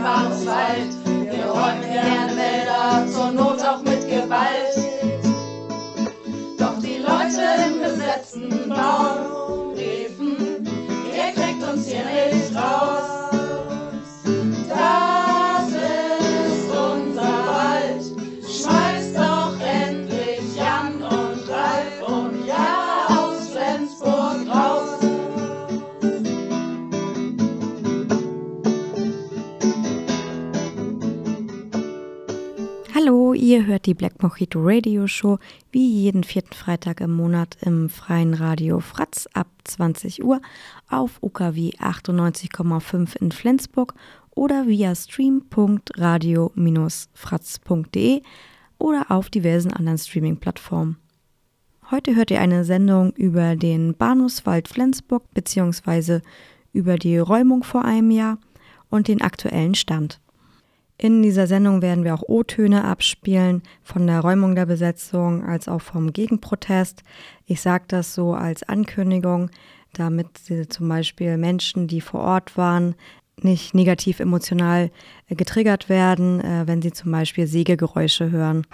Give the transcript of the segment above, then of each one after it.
den Hallo, ihr hört die Black Mojito Radio Show wie jeden vierten Freitag im Monat im freien Radio Fratz ab 20 Uhr auf UKW 98,5 in Flensburg oder via stream.radio-fratz.de oder auf diversen anderen Streaming-Plattformen. Heute hört ihr eine Sendung über den Bahnhofswald Flensburg bzw. über die Räumung vor einem Jahr und den aktuellen Stand. In dieser Sendung werden wir auch O-Töne abspielen von der Räumung der Besetzung als auch vom Gegenprotest. Ich sage das so als Ankündigung, damit zum Beispiel Menschen, die vor Ort waren, nicht negativ emotional äh, getriggert werden, äh, wenn sie zum Beispiel Sägegeräusche hören.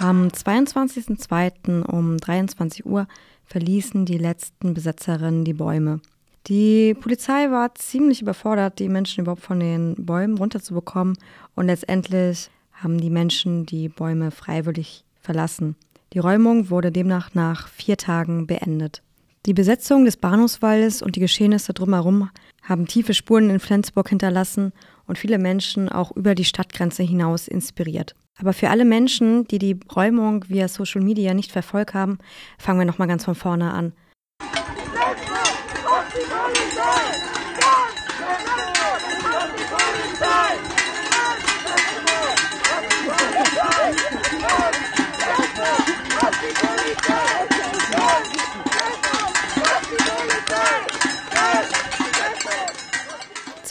Am 22.02. um 23 Uhr verließen die letzten Besetzerinnen die Bäume. Die Polizei war ziemlich überfordert, die Menschen überhaupt von den Bäumen runterzubekommen und letztendlich haben die Menschen die Bäume freiwillig verlassen. Die Räumung wurde demnach nach vier Tagen beendet. Die Besetzung des Bahnhofswaldes und die Geschehnisse drumherum haben tiefe Spuren in Flensburg hinterlassen und viele Menschen auch über die Stadtgrenze hinaus inspiriert. Aber für alle Menschen, die die Räumung via Social Media nicht verfolgt haben, fangen wir nochmal ganz von vorne an.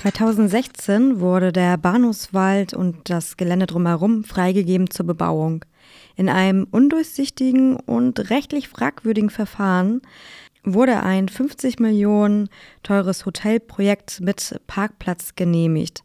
...2016 wurde der Bahnhofswald und das Gelände drumherum freigegeben zur Bebauung. In einem undurchsichtigen und rechtlich fragwürdigen Verfahren wurde ein 50 Millionen teures Hotelprojekt mit Parkplatz genehmigt.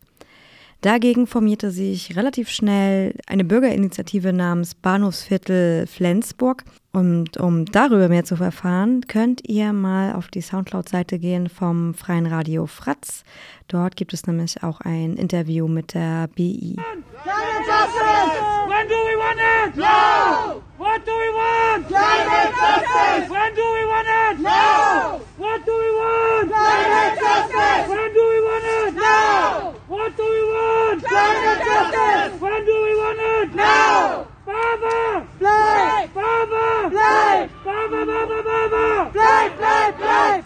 Dagegen formierte sich relativ schnell eine Bürgerinitiative namens Bahnhofsviertel Flensburg. Und um darüber mehr zu erfahren, könnt ihr mal auf die Soundcloud-Seite gehen vom Freien Radio Fratz. Dort gibt es nämlich auch ein Interview mit der BI. Climate justice! When do we want it? No! What do we want? Climate justice! When do we want it? No! What do we want? Climate justice! When do we want it? No! What do we want? Climate justice! When do we want it? No! Baba! Bleib! Baba! Bleib! Baba, Baba, Baba! Bleib, bleib, bleib!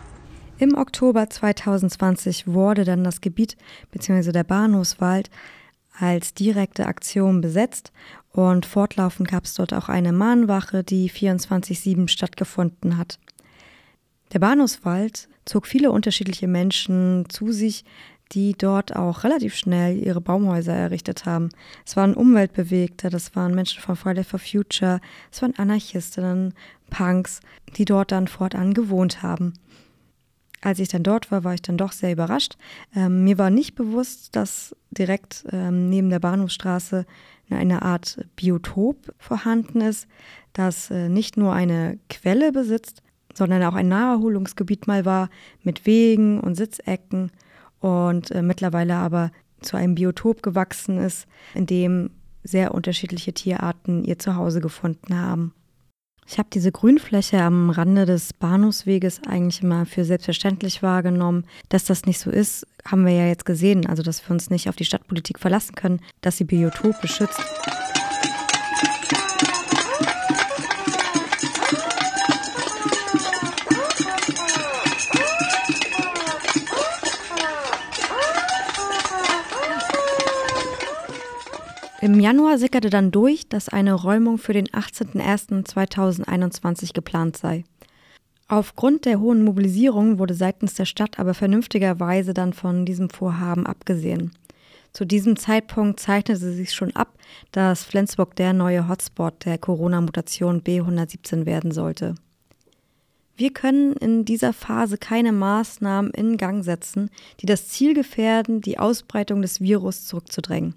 Im Oktober 2020 wurde dann das Gebiet bzw. der Bahnhofswald als direkte Aktion besetzt und fortlaufend gab es dort auch eine Mahnwache, die 24-7 stattgefunden hat. Der Bahnhofswald zog viele unterschiedliche Menschen zu sich, die dort auch relativ schnell ihre Baumhäuser errichtet haben. Es waren Umweltbewegte, das waren Menschen von Friday for Future, es waren Anarchistinnen, Punks, die dort dann fortan gewohnt haben. Als ich dann dort war, war ich dann doch sehr überrascht. Ähm, mir war nicht bewusst, dass direkt ähm, neben der Bahnhofstraße eine Art Biotop vorhanden ist, das äh, nicht nur eine Quelle besitzt, sondern auch ein Naherholungsgebiet mal war mit Wegen und Sitzecken und äh, mittlerweile aber zu einem Biotop gewachsen ist, in dem sehr unterschiedliche Tierarten ihr Zuhause gefunden haben. Ich habe diese Grünfläche am Rande des Bahnhofsweges eigentlich immer für selbstverständlich wahrgenommen. Dass das nicht so ist, haben wir ja jetzt gesehen. Also, dass wir uns nicht auf die Stadtpolitik verlassen können, dass sie Biotope schützt. Im Januar sickerte dann durch, dass eine Räumung für den 18.01.2021 geplant sei. Aufgrund der hohen Mobilisierung wurde seitens der Stadt aber vernünftigerweise dann von diesem Vorhaben abgesehen. Zu diesem Zeitpunkt zeichnete sich schon ab, dass Flensburg der neue Hotspot der Corona-Mutation B117 werden sollte. Wir können in dieser Phase keine Maßnahmen in Gang setzen, die das Ziel gefährden, die Ausbreitung des Virus zurückzudrängen.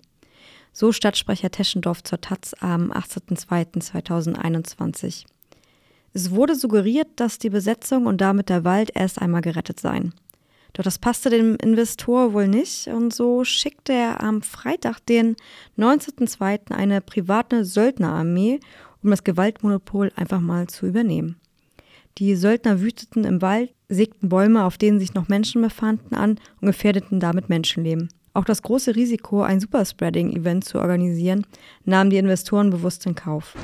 So Stadtsprecher Teschendorf zur Taz am 18.02.2021. Es wurde suggeriert, dass die Besetzung und damit der Wald erst einmal gerettet seien. Doch das passte dem Investor wohl nicht und so schickte er am Freitag, den 19.02. eine private Söldnerarmee, um das Gewaltmonopol einfach mal zu übernehmen. Die Söldner wüteten im Wald, sägten Bäume, auf denen sich noch Menschen befanden, an und gefährdeten damit Menschenleben. Auch das große Risiko, ein Superspreading-Event zu organisieren, nahmen die Investoren bewusst in Kauf.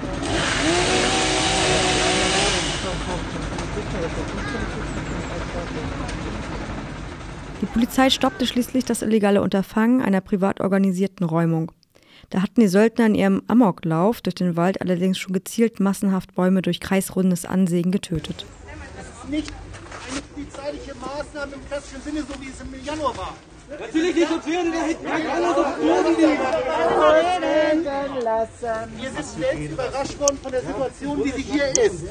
Die Polizei stoppte schließlich das illegale Unterfangen einer privat organisierten Räumung. Da hatten die Söldner in ihrem Amoklauf durch den Wald allerdings schon gezielt massenhaft Bäume durch kreisrundes Ansägen getötet. Das ist nicht eine polizeiliche Maßnahme im klassischen Sinne, so wie es im Januar war. Natürlich nicht, sonst wäre der hinten Wir sind selbst überrascht worden von der Situation, wie sie hier ist.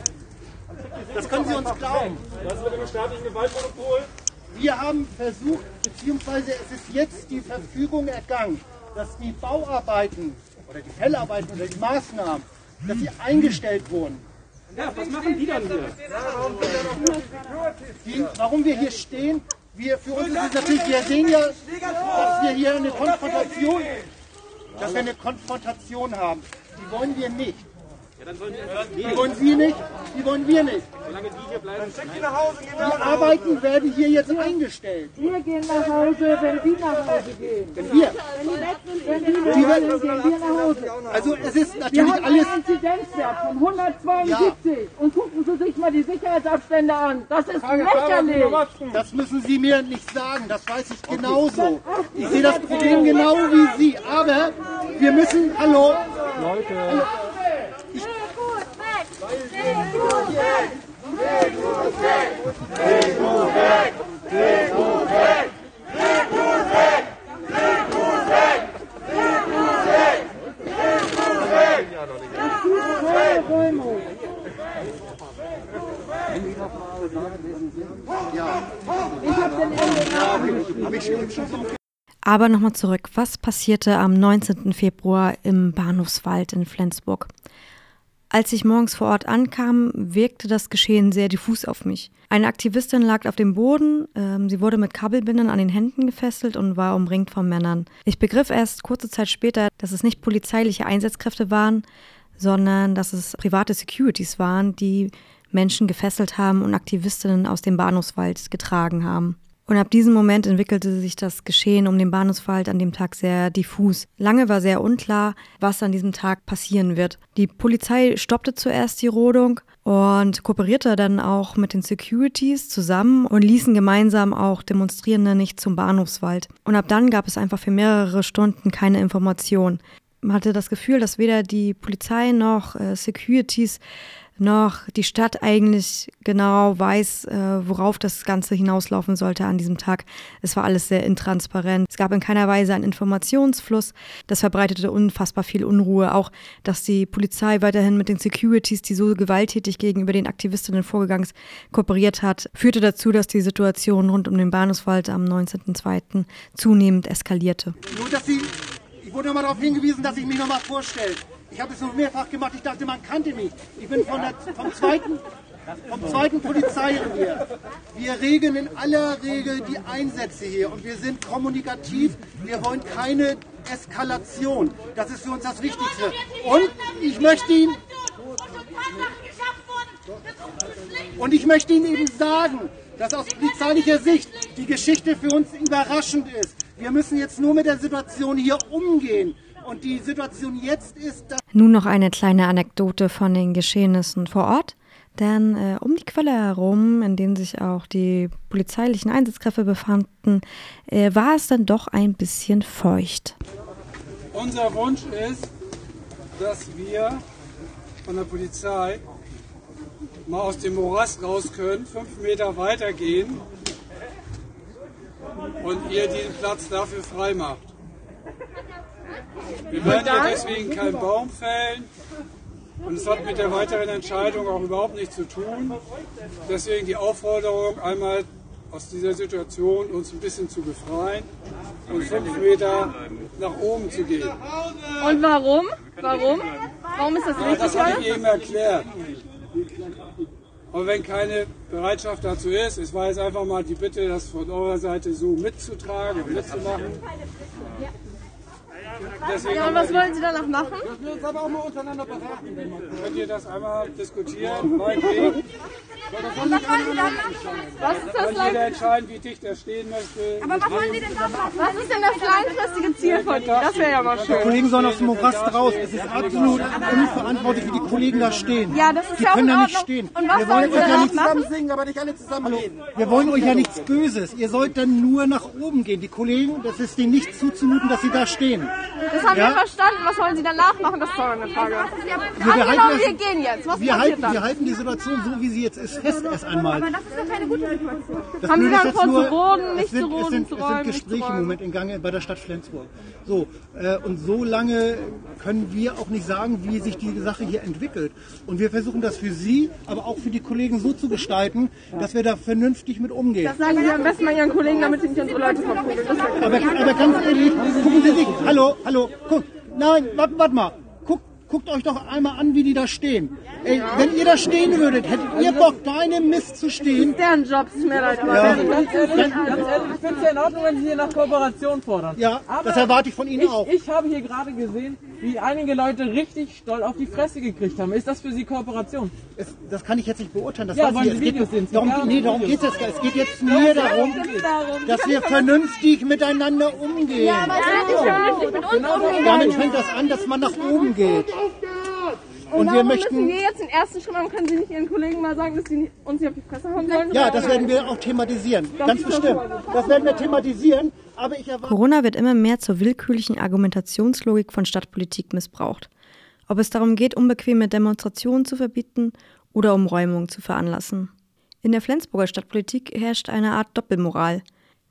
Das können Sie uns glauben. Das mit dem staatlichen Gewaltmonopol. Wir haben versucht, beziehungsweise es ist jetzt die Verfügung ergangen, dass die Bauarbeiten oder die Fellarbeiten oder die Maßnahmen, dass sie eingestellt wurden. Ja, was machen die dann hier? Die, warum wir hier stehen, wir, für uns ist es natürlich, wir sehen ja, dass wir hier eine Konfrontation, dass wir eine Konfrontation haben. Die wollen wir nicht. Die wollen Sie nicht, die wollen wir nicht. Solange die hier bleiben. Die Arbeiten werden hier jetzt eingestellt. Wir gehen nach Hause, wenn Sie nach Hause gehen. Wenn wir, Wenn Sie nach Hause gehen, wir nach Hause. also es ist Wir natürlich haben alles, einen Inzidenzwert von 172 und gucken Sie sich mal die Sicherheitsabstände an. Das ist lächerlich. das müssen Sie mir nicht sagen, das weiß ich genauso. Ich sehe das Problem genau wie Sie, aber wir müssen, hallo, den Ende Aber nochmal zurück, was passierte am 19. Februar im Bahnhofswald in Flensburg? Als ich morgens vor Ort ankam, wirkte das Geschehen sehr diffus auf mich. Eine Aktivistin lag auf dem Boden, ähm, sie wurde mit Kabelbindern an den Händen gefesselt und war umringt von Männern. Ich begriff erst kurze Zeit später, dass es nicht polizeiliche Einsatzkräfte waren, sondern dass es private Securities waren, die Menschen gefesselt haben und Aktivistinnen aus dem Bahnhofswald getragen haben. Und ab diesem Moment entwickelte sich das Geschehen um den Bahnhofswald an dem Tag sehr diffus. Lange war sehr unklar, was an diesem Tag passieren wird. Die Polizei stoppte zuerst die Rodung und kooperierte dann auch mit den Securities zusammen und ließen gemeinsam auch Demonstrierende nicht zum Bahnhofswald. Und ab dann gab es einfach für mehrere Stunden keine Information. Man hatte das Gefühl, dass weder die Polizei noch äh, Securities noch die Stadt eigentlich genau weiß, äh, worauf das Ganze hinauslaufen sollte an diesem Tag. Es war alles sehr intransparent. Es gab in keiner Weise einen Informationsfluss. Das verbreitete unfassbar viel Unruhe. Auch, dass die Polizei weiterhin mit den Securities, die so gewalttätig gegenüber den Aktivistinnen vorgegangen ist, kooperiert hat, führte dazu, dass die Situation rund um den Bahnhofswald am 19.02. zunehmend eskalierte. nur dass Sie, ich wurde nochmal darauf hingewiesen, dass ich mich nochmal vorstelle. Ich habe es noch mehrfach gemacht, ich dachte, man kannte mich. Ich bin von der, vom zweiten, vom zweiten Polizeirevier. Wir regeln in aller Regel die Einsätze hier und wir sind kommunikativ. Wir wollen keine Eskalation. Das ist für uns das Wichtigste. Und ich möchte Ihnen, und ich möchte Ihnen eben sagen, dass aus polizeilicher Sicht die Geschichte für uns überraschend ist. Wir müssen jetzt nur mit der Situation hier umgehen. Und die Situation jetzt ist, dass Nun noch eine kleine Anekdote von den Geschehnissen vor Ort. Denn äh, um die Quelle herum, in denen sich auch die polizeilichen Einsatzkräfte befanden, äh, war es dann doch ein bisschen feucht. Unser Wunsch ist, dass wir von der Polizei mal aus dem Morast raus können, fünf Meter weiter gehen und ihr den Platz dafür frei macht. Wir werden ja deswegen keinen Baum fällen und es hat mit der weiteren Entscheidung auch überhaupt nichts zu tun. Deswegen die Aufforderung, einmal aus dieser Situation uns ein bisschen zu befreien und fünf Meter nach oben zu gehen. Und warum? Warum? Warum ist das Ja, richtig? das habe ich eben erklärt. Und wenn keine Bereitschaft dazu ist, es war jetzt einfach mal die Bitte, das von eurer Seite so mitzutragen und mitzumachen. Deswegen Ja, und was wollen Sie danach machen? wir uns aber auch mal untereinander beraten. Könnt ihr das einmal diskutieren? Meinetwegen. Was ist das Kann jeder entscheiden, wie dicht er stehen möchte. Aber was wollen Sie denn da machen? Was ist denn das langfristige Ziel von Ihnen? Das wäre ja mal Die schön. Kollegen sollen aus dem Morast raus. Es ist absolut unverantwortlich, wie die Kollegen da stehen. Ja, das ist die ja auch können da nicht stehen. Und was wir wollen Sie euch ja nicht machen? singen, aber nicht alle zusammen reden. Wir wollen euch ja nichts Böses. Ihr sollt dann nur nach oben gehen. Die Kollegen, das ist denen nicht zuzumuten, dass sie da stehen. Das haben Ja? wir verstanden. Was wollen Sie danach machen? Das ist doch eine Frage. wir Angenommen, halten wir gehen jetzt. Was Wir halten, wir dann? halten die Situation so, wie sie jetzt ist, fest erst einmal. das ist doch keine gute Situation. Das Haben Sie dann vor, nur, zu roden, es nicht sind, zu es roden, sind, zu es sind Gespräche im? Moment in Gange bei der Stadt Flensburg. So, äh, und so lange können wir auch nicht sagen, wie sich die Sache hier entwickelt. Und wir versuchen das für Sie, aber auch für die Kollegen so zu gestalten, dass wir da vernünftig mit umgehen. Das sagen Sie am besten mal Ihren Kollegen, damit sie nicht unsere Leute verprügeln. Aber, aber ganz ehrlich, gucken Sie sich, hallo, hallo, guck, nein, warte wart mal, guckt euch doch einmal an, wie die da stehen. Ey, wenn ihr da stehen würdet, hättet ihr Bock, da in dem Mist zu stehen? deren Job. Es ist mir leid. Ja. Ganz ehrlich, ganz ehrlich ich finde es ja in Ordnung, wenn Sie hier nach Kooperation fordern. Ja, Aber das erwarte ich von Ihnen ich, auch. Ich habe hier gerade gesehen, wie einige Leute richtig stolz auf die Fresse gekriegt haben. Ist das für Sie Kooperation? Es, das kann ich jetzt nicht beurteilen. Das Ja, weiß wollen ich. Sie Es geht, Videos sehen? darum, Ja, nee, darum geht es jetzt. Es geht jetzt mir darum, dass wir vernünftig miteinander umgehen. Ja, aber wird nicht vernünftig mit uns umgehen. Damit fängt das an, dass man nach oben geht. Und wir Warum müssen möchten, wir jetzt den ersten Schritt machen? Können Sie nicht Ihren Kollegen mal sagen, dass sie uns hier auf die Fresse hauen sollen? ja, das werden wir auch thematisieren. Ganz bestimmt. Das werden wir thematisieren. Aber ich. Corona wird immer mehr zur willkürlichen Argumentationslogik von Stadtpolitik missbraucht. Ob es darum geht, unbequeme Demonstrationen zu verbieten oder um Räumungen zu veranlassen. In der Flensburger Stadtpolitik herrscht eine Art Doppelmoral.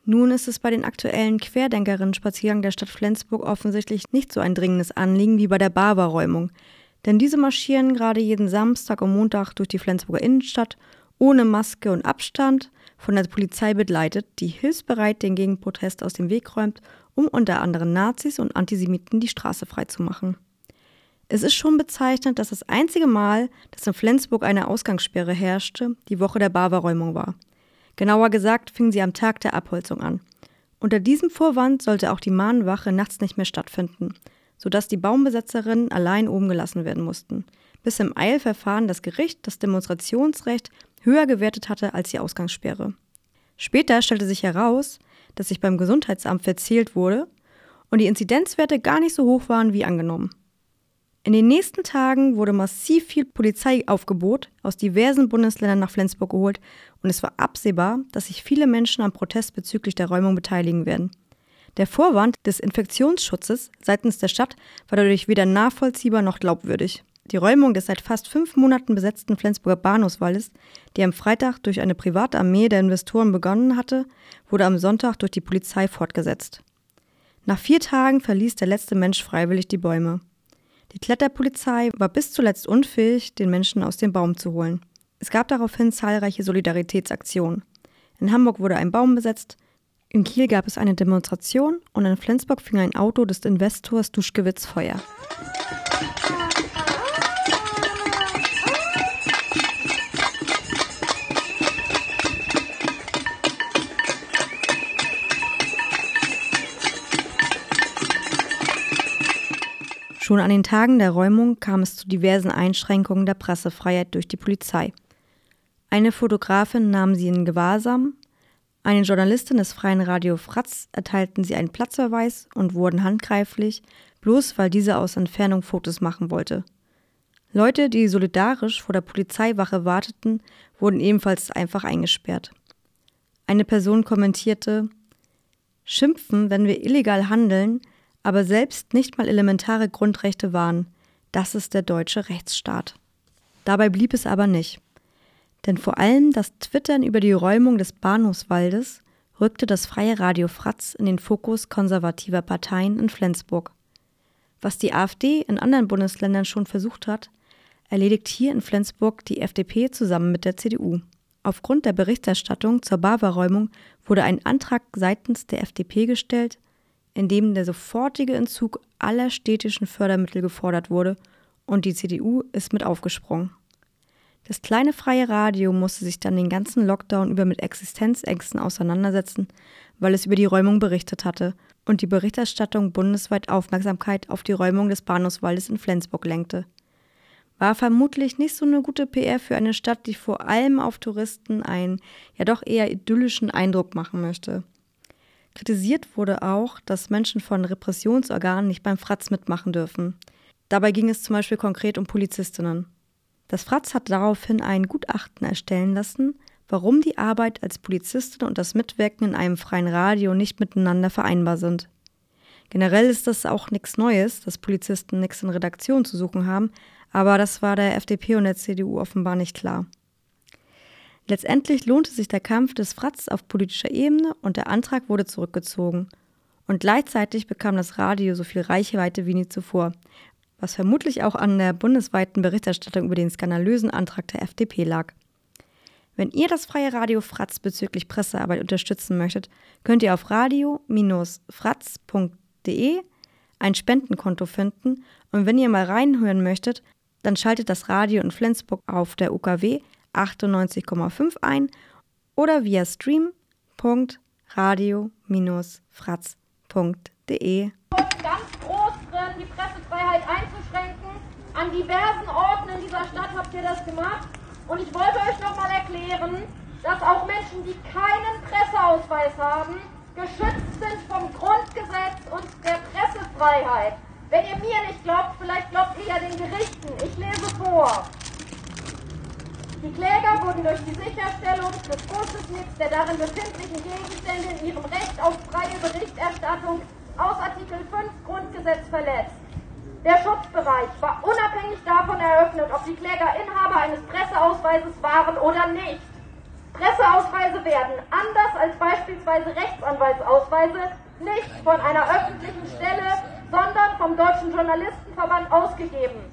Nun ist es bei den aktuellen Querdenkerinnen-Spaziergang der Stadt Flensburg offensichtlich nicht so ein dringendes Anliegen wie bei der Barber-Räumung. Denn diese marschieren gerade jeden Samstag und Montag durch die Flensburger Innenstadt ohne Maske und Abstand, von der Polizei begleitet, die hilfsbereit den Gegenprotest aus dem Weg räumt, um unter anderem Nazis und Antisemiten die Straße freizumachen. Es ist schon bezeichnend, dass das einzige Mal, dass in Flensburg eine Ausgangssperre herrschte, die Woche der Barberräumung war. Genauer gesagt fing sie am Tag der Abholzung an. Unter diesem Vorwand sollte auch die Mahnwache nachts nicht mehr stattfinden, sodass die Baumbesetzerinnen allein oben gelassen werden mussten, bis im Eilverfahren das Gericht das Demonstrationsrecht höher gewertet hatte als die Ausgangssperre. Später stellte sich heraus, dass sich beim Gesundheitsamt verzählt wurde und die Inzidenzwerte gar nicht so hoch waren wie angenommen. In den nächsten Tagen wurde massiv viel Polizeiaufgebot aus diversen Bundesländern nach Flensburg geholt und es war absehbar, dass sich viele Menschen am Protest bezüglich der Räumung beteiligen werden. Der Vorwand des Infektionsschutzes seitens der Stadt war dadurch weder nachvollziehbar noch glaubwürdig. Die Räumung des seit fast fünf Monaten besetzten Flensburger Bahnhofswaldes, die am Freitag durch eine private Armee der Investoren begonnen hatte, wurde am Sonntag durch die Polizei fortgesetzt. Nach vier Tagen verließ der letzte Mensch freiwillig die Bäume. Die Kletterpolizei war bis zuletzt unfähig, den Menschen aus dem Baum zu holen. Es gab daraufhin zahlreiche Solidaritätsaktionen. In Hamburg wurde ein Baum besetzt, in Kiel gab es eine Demonstration und in Flensburg fing ein Auto des Investors Duschkewitz Feuer. Schon an den Tagen der Räumung kam es zu diversen Einschränkungen der Pressefreiheit durch die Polizei. Eine Fotografin nahm sie in Gewahrsam, eine Journalistin des freien Radio Fratz erteilten sie einen Platzverweis und wurden handgreiflich, bloß weil diese aus Entfernung Fotos machen wollte. Leute, die solidarisch vor der Polizeiwache warteten, wurden ebenfalls einfach eingesperrt. Eine Person kommentierte Schimpfen, wenn wir illegal handeln, aber selbst nicht mal elementare Grundrechte waren. Das ist der deutsche Rechtsstaat. Dabei blieb es aber nicht. Denn vor allem das Twittern über die Räumung des Bahnhofswaldes rückte das freie Radio Fratz in den Fokus konservativer Parteien in Flensburg. Was die AfD in anderen Bundesländern schon versucht hat, erledigt hier in Flensburg die FDP zusammen mit der CDU. Aufgrund der Berichterstattung zur BAWA-Räumung wurde ein Antrag seitens der FDP gestellt, in dem der sofortige Entzug aller städtischen Fördermittel gefordert wurde, und die CDU ist mit aufgesprungen. Das kleine freie Radio musste sich dann den ganzen Lockdown über mit Existenzängsten auseinandersetzen, weil es über die Räumung berichtet hatte und die Berichterstattung bundesweit Aufmerksamkeit auf die Räumung des Bahnhofswaldes in Flensburg lenkte. War vermutlich nicht so eine gute PR für eine Stadt, die vor allem auf Touristen einen ja doch eher idyllischen Eindruck machen möchte. Kritisiert wurde auch, dass Menschen von Repressionsorganen nicht beim Fratz mitmachen dürfen. Dabei ging es zum Beispiel konkret um Polizistinnen. Das Fratz hat daraufhin ein Gutachten erstellen lassen, warum die Arbeit als Polizistin und das Mitwirken in einem freien Radio nicht miteinander vereinbar sind. Generell ist das auch nichts Neues, dass Polizisten nichts in Redaktion zu suchen haben, aber das war der FDP und der CDU offenbar nicht klar. Letztendlich lohnte sich der Kampf des Fratz auf politischer Ebene und der Antrag wurde zurückgezogen. Und gleichzeitig bekam das Radio so viel Reichweite wie nie zuvor, was vermutlich auch an der bundesweiten Berichterstattung über den skandalösen Antrag der FDP lag. Wenn ihr das freie Radio Fratz bezüglich Pressearbeit unterstützen möchtet, könnt ihr auf radio-fratz.de ein Spendenkonto finden und wenn ihr mal reinhören möchtet, dann schaltet das Radio in Flensburg auf der UKW 98,5 ein oder via stream.radio-fratz.de. Ganz groß drin, die Pressefreiheit einzuschränken. An diversen Orten in dieser Stadt habt ihr das gemacht. Und ich wollte euch nochmal erklären, dass auch Menschen, die keinen Presseausweis haben, geschützt sind vom Grundgesetz und der Pressefreiheit. Wenn ihr mir nicht glaubt, vielleicht glaubt ihr ja den Gerichten. Ich lese vor. Die Kläger wurden durch die Sicherstellung des Schutzes der darin befindlichen Gegenstände in ihrem Recht auf freie Berichterstattung aus Artikel 5 Grundgesetz verletzt. Der Schutzbereich war unabhängig davon eröffnet, ob die Kläger Inhaber eines Presseausweises waren oder nicht. Presseausweise werden, anders als beispielsweise Rechtsanwaltsausweise, nicht von einer öffentlichen Stelle sondern vom Deutschen Journalistenverband ausgegeben.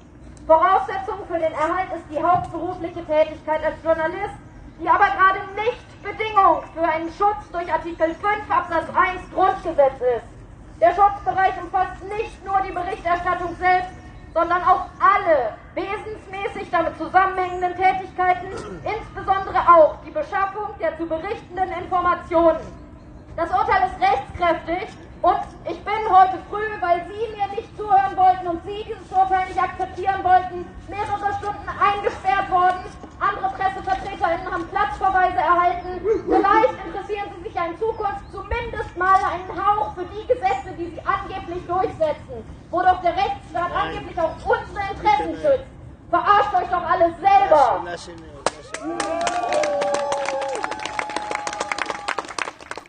Voraussetzung für den Erhalt ist die hauptberufliche Tätigkeit als Journalist, die aber gerade nicht Bedingung für einen Schutz durch Artikel 5 Absatz 1 Grundgesetz ist. Der Schutzbereich umfasst nicht nur die Berichterstattung selbst, sondern auch alle wesensmäßig damit zusammenhängenden Tätigkeiten, insbesondere auch die Beschaffung der zu berichtenden Informationen. Das Urteil ist rechtskräftig und ich bin heute früh, weil Sie mir nicht zuhören wollten und Sie dieses Urteil nicht akzeptieren wollten, mehrere Stunden eingesperrt worden. Andere PressevertreterInnen haben Platzverweise erhalten. Vielleicht interessieren Sie sich ja in Zukunft zumindest mal einen Hauch für die Gesetze, die Sie angeblich durchsetzen, wo doch der Rechtsstaat angeblich auch unsere Interessen schützt. Verarscht euch doch alles selber.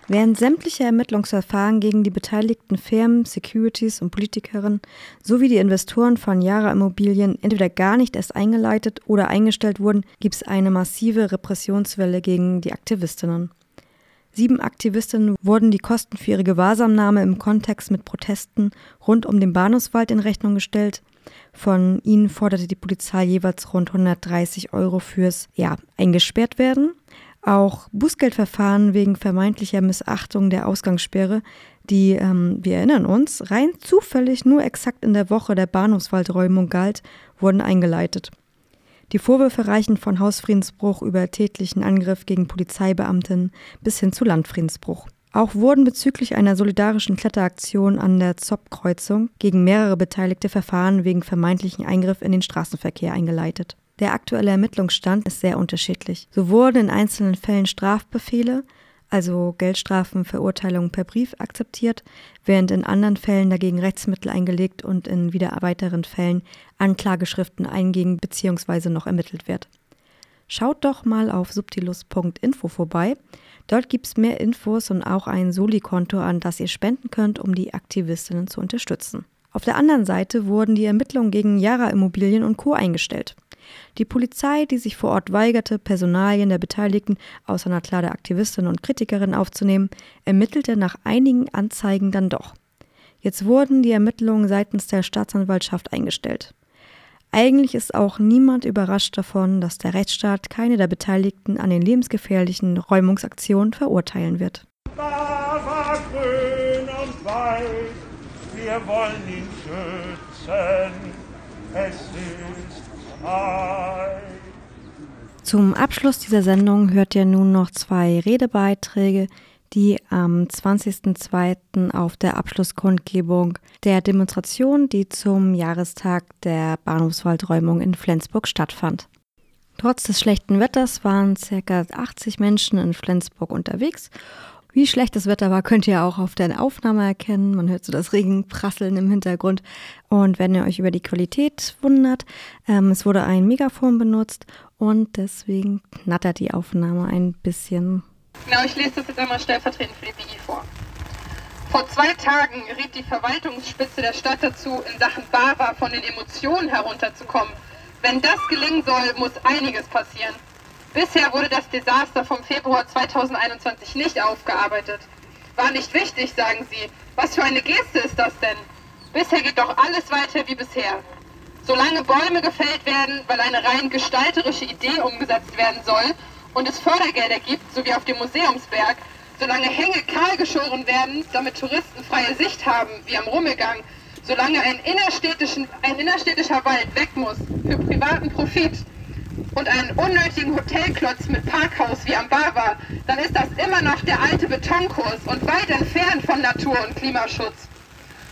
Während sämtliche Ermittlungsverfahren gegen die beteiligten Firmen, Securities und Politikerinnen sowie die Investoren von Yara Immobilien entweder gar nicht erst eingeleitet oder eingestellt wurden, gibt es eine massive Repressionswelle gegen die Aktivistinnen. Sieben Aktivistinnen wurden die Kosten für ihre Gewahrsamnahme im Kontext mit Protesten rund um den Bahnhofswald in Rechnung gestellt. Von ihnen forderte die Polizei jeweils rund 130 Euro fürs ja, eingesperrt werden. Auch Bußgeldverfahren wegen vermeintlicher Missachtung der Ausgangssperre, die, ähm, wir erinnern uns, rein zufällig nur exakt in der Woche der Bahnhofswaldräumung galt, wurden eingeleitet. Die Vorwürfe reichen von Hausfriedensbruch über tätlichen Angriff gegen Polizeibeamten bis hin zu Landfriedensbruch. Auch wurden bezüglich einer solidarischen Kletteraktion an der Zopp-Kreuzung gegen mehrere Beteiligte Verfahren wegen vermeintlichen Eingriff in den Straßenverkehr eingeleitet. Der aktuelle Ermittlungsstand ist sehr unterschiedlich. So wurden in einzelnen Fällen Strafbefehle, also Geldstrafen, Verurteilungen per Brief akzeptiert, während in anderen Fällen dagegen Rechtsmittel eingelegt und in wieder weiteren Fällen Anklageschriften eingegen bzw. noch ermittelt wird. Schaut doch mal auf subtilus.info vorbei. Dort gibt es mehr Infos und auch ein Soli-Konto, an das ihr spenden könnt, um die Aktivistinnen zu unterstützen. Auf der anderen Seite wurden die Ermittlungen gegen Yara Immobilien und Co. eingestellt. Die Polizei, die sich vor Ort weigerte, Personalien der Beteiligten außer na klar der Aktivistin und Kritikerin aufzunehmen, ermittelte nach einigen Anzeigen dann doch. Jetzt wurden die Ermittlungen seitens der Staatsanwaltschaft eingestellt. Eigentlich ist auch niemand überrascht davon, dass der Rechtsstaat keine der Beteiligten an den lebensgefährlichen Räumungsaktionen verurteilen wird. Grün und weiß, wir wollen ihn schützen. Es ist Zeit. Zum Abschluss dieser Sendung hört ihr nun noch zwei Redebeiträge, die am 20.02. auf der Abschlusskundgebung der Demonstration, die zum Jahrestag der Bahnhofswaldräumung in Flensburg stattfand. Trotz des schlechten Wetters waren ca. 80 Menschen in Flensburg unterwegs. Wie schlecht das Wetter war, könnt ihr auch auf der Aufnahme erkennen. Man hört so das Regenprasseln im Hintergrund. Und wenn ihr euch über die Qualität wundert, ähm, es wurde ein Megafon benutzt und deswegen knattert die Aufnahme ein bisschen. Genau, ich lese das jetzt einmal stellvertretend für die BI vor. Vor zwei Tagen riet die Verwaltungsspitze der Stadt dazu, in Sachen BAWA von den Emotionen herunterzukommen. Wenn das gelingen soll, muss einiges passieren. Bisher wurde das Desaster vom Februar 2021 nicht aufgearbeitet. War nicht wichtig, sagen Sie. Was für eine Geste ist das denn? Bisher geht doch alles weiter wie bisher. Solange Bäume gefällt werden, weil eine rein gestalterische Idee umgesetzt werden soll und es Fördergelder gibt, so wie auf dem Museumsberg, solange Hänge kahl geschoren werden, damit Touristen freie Sicht haben, wie am Rummelgang, solange ein, innerstädtischen, ein innerstädtischer Wald weg muss für privaten Profit und einen unnötigen Hotelklotz mit Parkhaus wie am Bava, dann ist das immer noch der alte Betonkurs und weit entfernt von Natur- und Klimaschutz.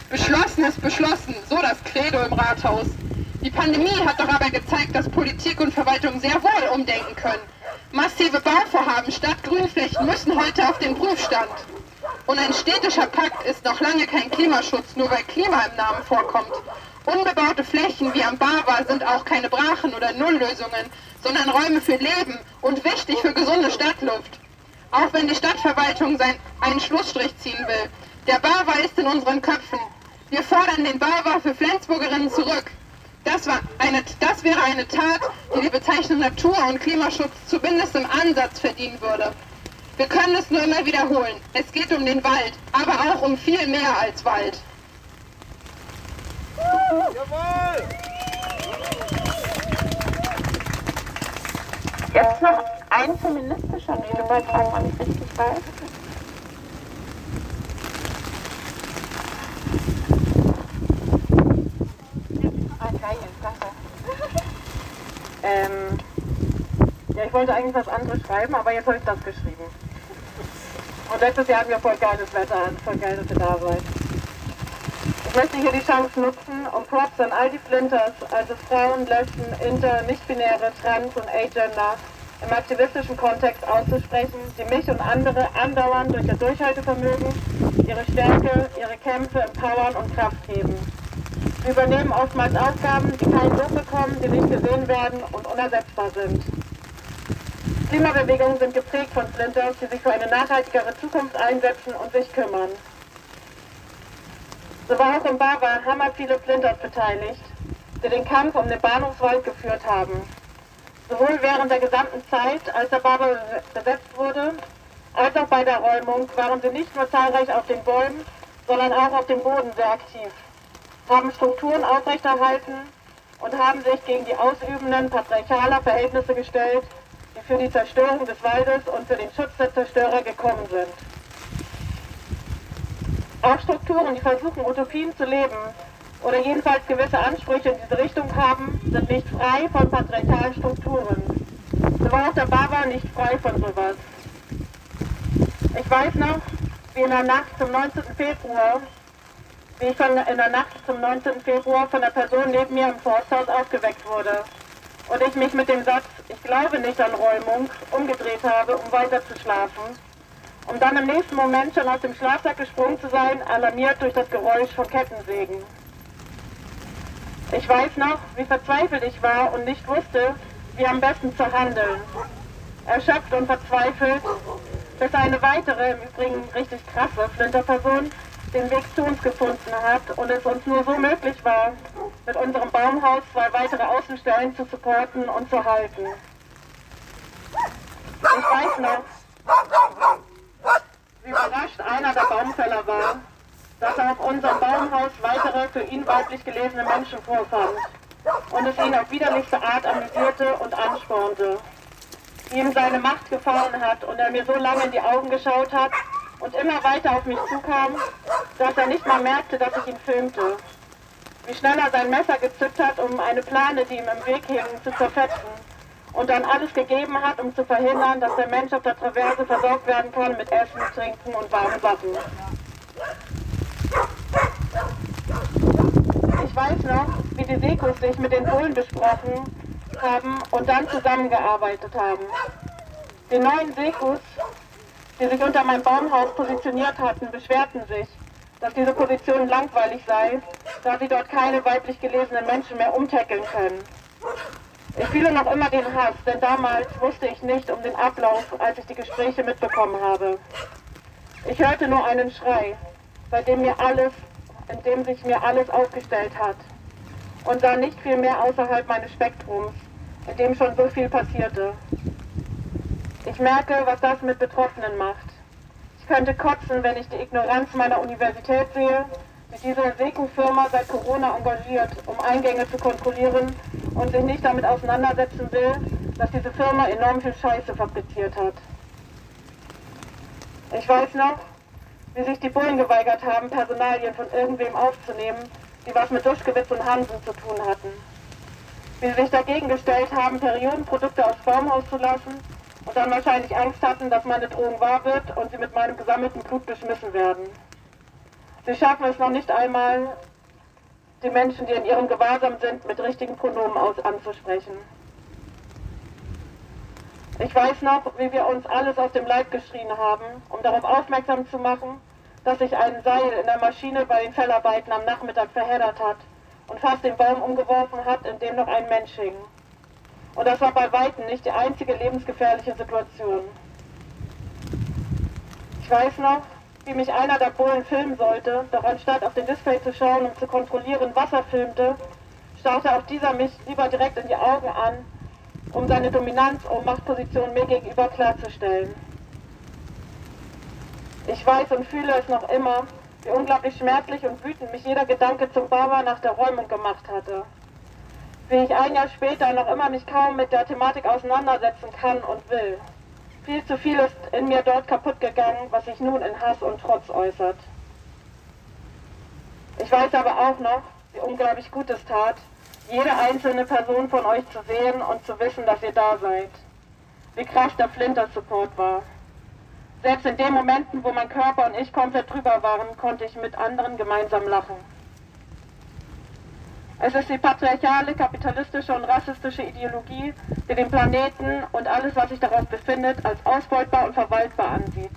Beschlossen ist beschlossen, so das Credo im Rathaus. Die Pandemie hat doch aber gezeigt, dass Politik und Verwaltung sehr wohl umdenken können. Massive Bauvorhaben statt Grünflächen müssen heute auf den Prüfstand. Und ein städtischer Pakt ist noch lange kein Klimaschutz, nur weil Klima im Namen vorkommt. Unbebaute Flächen wie am Bava sind auch keine Brachen oder Nulllösungen, sondern Räume für Leben und wichtig für gesunde Stadtluft. Auch wenn die Stadtverwaltung sein, einen Schlussstrich ziehen will. Der Bava ist in unseren Köpfen. Wir fordern den Bava für Flensburgerinnen zurück. Das, war eine, das wäre eine Tat, die die Bezeichnung Natur- und Klimaschutz zumindest im Ansatz verdienen würde. Wir können es nur immer wiederholen. Es geht um den Wald, aber auch um viel mehr als Wald. Jawohl! Jetzt noch ein feministischer Redebeitrag, wenn ich richtig weiß. Ah, geil, danke. Ähm, ja, ich wollte eigentlich was anderes schreiben, aber jetzt habe ich das geschrieben. Und letztes Jahr hatten wir voll geiles Wetter, voll geil, dass ihr da seid. Ich möchte hier die Chance nutzen, um Props an all die Flinters, also Frauen, Lesben, Inter, Nichtbinäre, Trans und Agender im aktivistischen Kontext auszusprechen, die mich und andere andauernd durch ihr Durchhaltevermögen, ihre Stärke, ihre Kämpfe empowern und Kraft geben. Sie übernehmen oftmals Aufgaben, die keinen Lob bekommen, die nicht gesehen werden und unersetzbar sind. Klimabewegungen sind geprägt von Flinters, die sich für eine nachhaltigere Zukunft einsetzen und sich kümmern. So war auch im Bava hammer viele Flinters beteiligt, die den Kampf um den Bahnhofswald geführt haben. Sowohl während der gesamten Zeit, als der Bava besetzt wurde, als auch bei der Räumung waren sie nicht nur zahlreich auf den Bäumen, sondern auch auf dem Boden sehr aktiv, haben Strukturen aufrechterhalten und haben sich gegen die ausübenden patriarchaler Verhältnisse gestellt, die für die Zerstörung des Waldes und für den Schutz der Zerstörer gekommen sind. Auch Strukturen, die versuchen, Utopien zu leben oder jedenfalls gewisse Ansprüche in diese Richtung haben, sind nicht frei von patriarchalen Strukturen. So war auch der Baba nicht frei von sowas. Ich weiß noch, wie in der Nacht zum 19. Februar, wie ich von, in der Nacht zum 19. Februar von der Person neben mir im Forsthaus aufgeweckt wurde und ich mich mit dem Satz, ich glaube nicht an Räumung, umgedreht habe, um weiter zu schlafen um dann im nächsten Moment schon aus dem Schlafsack gesprungen zu sein, alarmiert durch das Geräusch von Kettensägen. Ich weiß noch, wie verzweifelt ich war und nicht wusste, wie am besten zu handeln. Erschöpft und verzweifelt bis eine weitere, im Übrigen richtig krasse Flinterperson den Weg zu uns gefunden hat und es uns nur so möglich war, mit unserem Baumhaus zwei weitere Außenstellen zu supporten und zu halten. Ich weiß noch, wie überrascht einer der Baumfäller war, dass er auf unserem Baumhaus weitere für ihn weiblich gelesene Menschen vorfand und es ihn auf widerlichste Art amüsierte und anspornte. Wie ihm seine Macht gefallen hat und er mir so lange in die Augen geschaut hat und immer weiter auf mich zukam, dass er nicht mal merkte, dass ich ihn filmte. Wie schnell er sein Messer gezückt hat, um eine Plane, die ihm im Weg hing, zu zerfetzen und dann alles gegeben hat, um zu verhindern, dass der Mensch auf der Traverse versorgt werden kann mit Essen, Trinken und warmen Sachen. Ich weiß noch, wie die Sekos sich mit den Bullen besprochen haben und dann zusammengearbeitet haben. Die neuen Sekos, die sich unter meinem Baumhaus positioniert hatten, beschwerten sich, dass diese Position langweilig sei, da sie dort keine weiblich gelesenen Menschen mehr umtackeln können. Ich fühle noch immer den Hass, denn damals wusste ich nicht um den Ablauf, als ich die Gespräche mitbekommen habe. Ich hörte nur einen Schrei, bei dem mir alles, in dem sich mir alles aufgestellt hat und sah nicht viel mehr außerhalb meines Spektrums, in dem schon so viel passierte. Ich merke, was das mit Betroffenen macht. Ich könnte kotzen, wenn ich die Ignoranz meiner Universität sehe, die diese Seku-Firma seit Corona engagiert, um Eingänge zu kontrollieren und sich nicht damit auseinandersetzen will, dass diese Firma enorm viel Scheiße fabriziert hat. Ich weiß noch, wie sich die Bullen geweigert haben, Personalien von irgendwem aufzunehmen, die was mit Duschgewitz und Hansen zu tun hatten. Wie sie sich dagegen gestellt haben, Periodenprodukte aufs Baumhaus zu lassen und dann wahrscheinlich Angst hatten, dass meine Drohung wahr wird und sie mit meinem gesammelten Blut beschmissen werden. Sie schaffen es noch nicht einmal, die Menschen, die in ihrem Gewahrsam sind, mit richtigen Pronomen aus anzusprechen. Ich weiß noch, wie wir uns alles aus dem Leib geschrien haben, um darauf aufmerksam zu machen, dass sich ein Seil in der Maschine bei den Fellarbeiten am Nachmittag verheddert hat und fast den Baum umgeworfen hat, in dem noch ein Mensch hing. Und das war bei Weitem nicht die einzige lebensgefährliche Situation. Ich weiß noch, wie mich einer der Bullen filmen sollte, doch anstatt auf den Display zu schauen und zu kontrollieren, was er filmte, starrte auch dieser mich lieber direkt in die Augen an, um seine Dominanz und Machtposition mir gegenüber klarzustellen. Ich weiß und fühle es noch immer, wie unglaublich schmerzlich und wütend mich jeder Gedanke zum Baba nach der Räumung gemacht hatte. Wie ich ein Jahr später noch immer mich kaum mit der Thematik auseinandersetzen kann und will. Viel zu viel ist in mir dort kaputt gegangen, was sich nun in Hass und Trotz äußert. Ich weiß aber auch noch, wie unglaublich gut es tat, jede einzelne Person von euch zu sehen und zu wissen, dass ihr da seid. Wie krass der Flinter-Support war. Selbst in den Momenten, wo mein Körper und ich komplett drüber waren, konnte ich mit anderen gemeinsam lachen. Es ist die patriarchale, kapitalistische und rassistische Ideologie, die den Planeten und alles, was sich darauf befindet, als ausbeutbar und verwaltbar ansieht.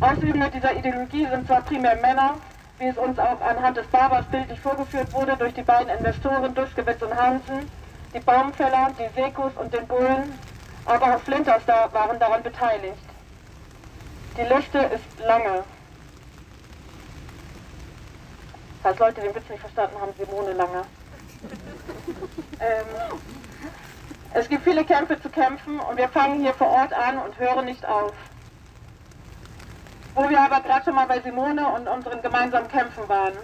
Ausübende dieser Ideologie sind zwar primär Männer, wie es uns auch anhand des Barbers bildlich vorgeführt wurde durch die beiden Investoren Duschgewitz und Hansen, die Baumfäller, die Sekus und den Bullen, aber auch Flinters waren daran beteiligt. Die Liste ist lange. Falls Leute den Witz nicht verstanden haben, Simone Lange. ähm, es gibt viele Kämpfe zu kämpfen und wir fangen hier vor Ort an und hören nicht auf. Wo wir aber gerade schon mal bei Simone und unseren gemeinsamen Kämpfen waren.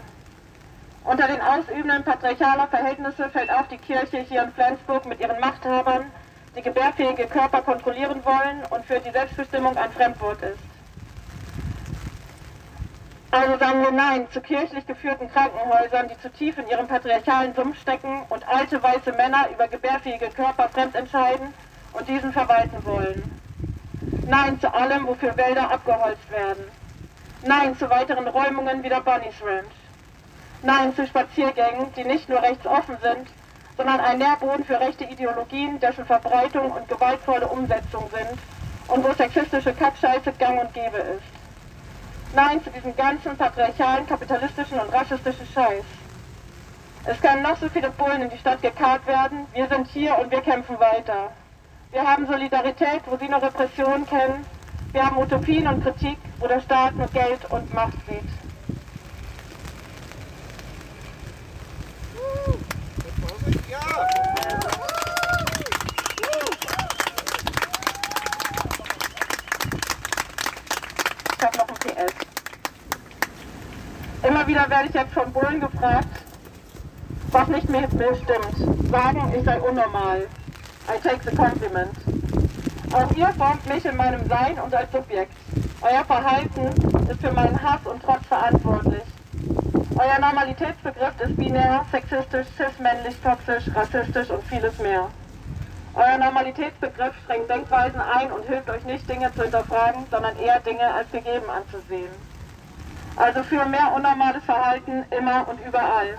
Unter den Ausübenden patriarchaler Verhältnisse fällt auch die Kirche hier in Flensburg mit ihren Machthabern, die gebärfähige Körper kontrollieren wollen und für die Selbstbestimmung ein Fremdwort ist. Also sagen wir Nein zu kirchlich geführten Krankenhäusern, die zu tief in ihrem patriarchalen Sumpf stecken und alte weiße Männer über gebärfähige Körper fremd entscheiden und diesen verwalten wollen. Nein zu allem, wofür Wälder abgeholzt werden. Nein zu weiteren Räumungen wie der Bunny's Ranch. Nein zu Spaziergängen, die nicht nur rechtsoffen sind, sondern ein Nährboden für rechte Ideologien, dessen Verbreitung und gewaltvolle Umsetzung sind und wo sexistische Kackscheiße gang und gäbe ist. Nein zu diesem ganzen patriarchalen, kapitalistischen und rassistischen Scheiß. Es können noch so viele Bullen in die Stadt gekarrt werden. Wir sind hier und wir kämpfen weiter. Wir haben Solidarität, wo Sie noch Repression kennen. Wir haben Utopien und Kritik, wo der Staat nur Geld und Macht sieht. Ich habe noch ein PS. Immer wieder werde ich jetzt von Bullen gefragt, was nicht mit mir stimmt. Sagen, ich sei unnormal. I take the compliment. Auch ihr formt mich in meinem Sein und als Subjekt. Euer Verhalten ist für meinen Hass und Trotz verantwortlich. Euer Normalitätsbegriff ist binär, sexistisch, cis-männlich, toxisch, rassistisch und vieles mehr. Euer Normalitätsbegriff schränkt Denkweisen ein und hilft euch nicht, Dinge zu hinterfragen, sondern eher Dinge als gegeben anzusehen. Also für mehr unnormales Verhalten immer und überall.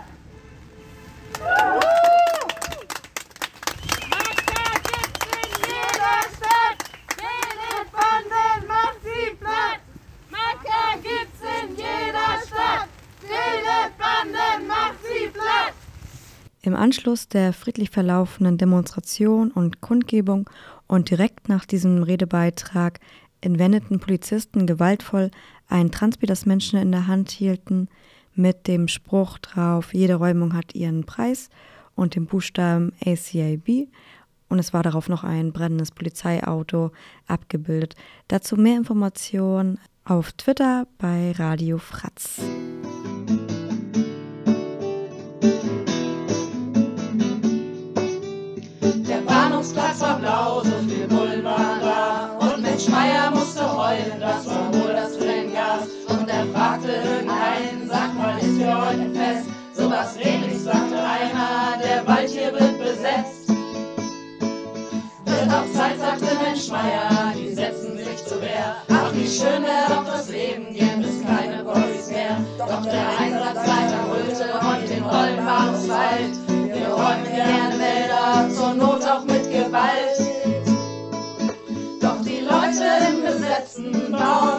Im Anschluss der friedlich verlaufenden Demonstration und Kundgebung und direkt nach diesem Redebeitrag entwendeten Polizisten gewaltvoll ein Transpi, das Menschen in der Hand hielten, mit dem Spruch drauf, jede Räumung hat ihren Preis und dem Buchstaben ACAB und es war darauf noch ein brennendes Polizeiauto abgebildet. Dazu mehr Informationen auf Twitter bei Radio Fratz. Der Bahnhofsplatz war blau, so ein Fest? Sowas ähnliches sagte einer, der Wald hier wird besetzt. Wird auch Zeit, sagte Mensch Meier, die setzen sich zur Wehr. Ach, wie schön wäre doch das Leben, gäbe es keine Boys mehr. Doch der Einsatzleiter holte heute den vollen Bahnhofswald. Wir räumen gerne Wälder, zur Not auch mit Gewalt. Doch die Leute im besetzten Baum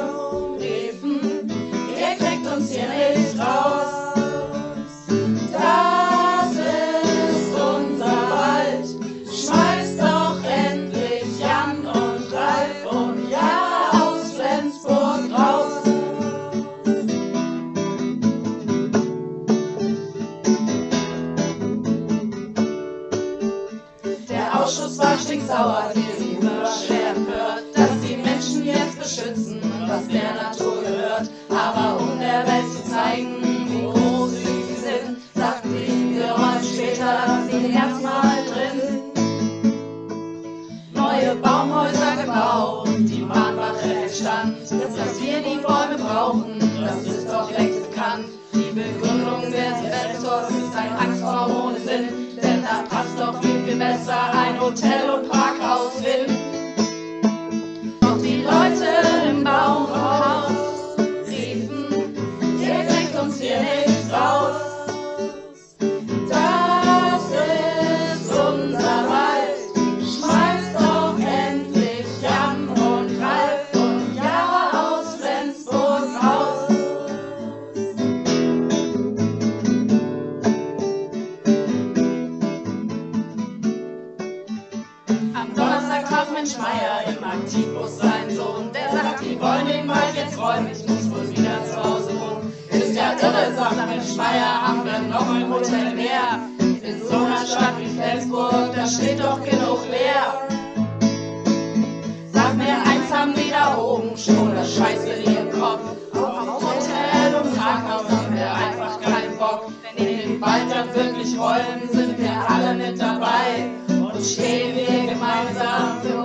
der Natur gehört. Aber um der Welt zu zeigen, wie großzügig sie sind, sagten die, räumen später sie erstmal drin. Neue Baumhäuser gebaut, die Mahnwache entstand, dass wir die Bäume brauchen, das ist doch längst bekannt. Die Begründung des Investors ist ein Angstbaum ohne Sinn, denn da passt doch viel, viel besser ein Hotel und Parkhaus sind wir alle mit dabei. Und stehen wir gemeinsam für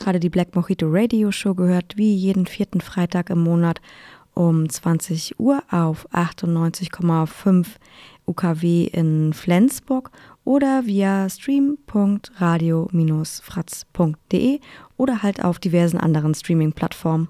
gerade die Black Mojito Radio Show gehört, wie jeden vierten Freitag im Monat um 20 Uhr auf 98,5 UKW in Flensburg oder via stream.radio-fratz.de oder halt auf diversen anderen Streaming-Plattformen.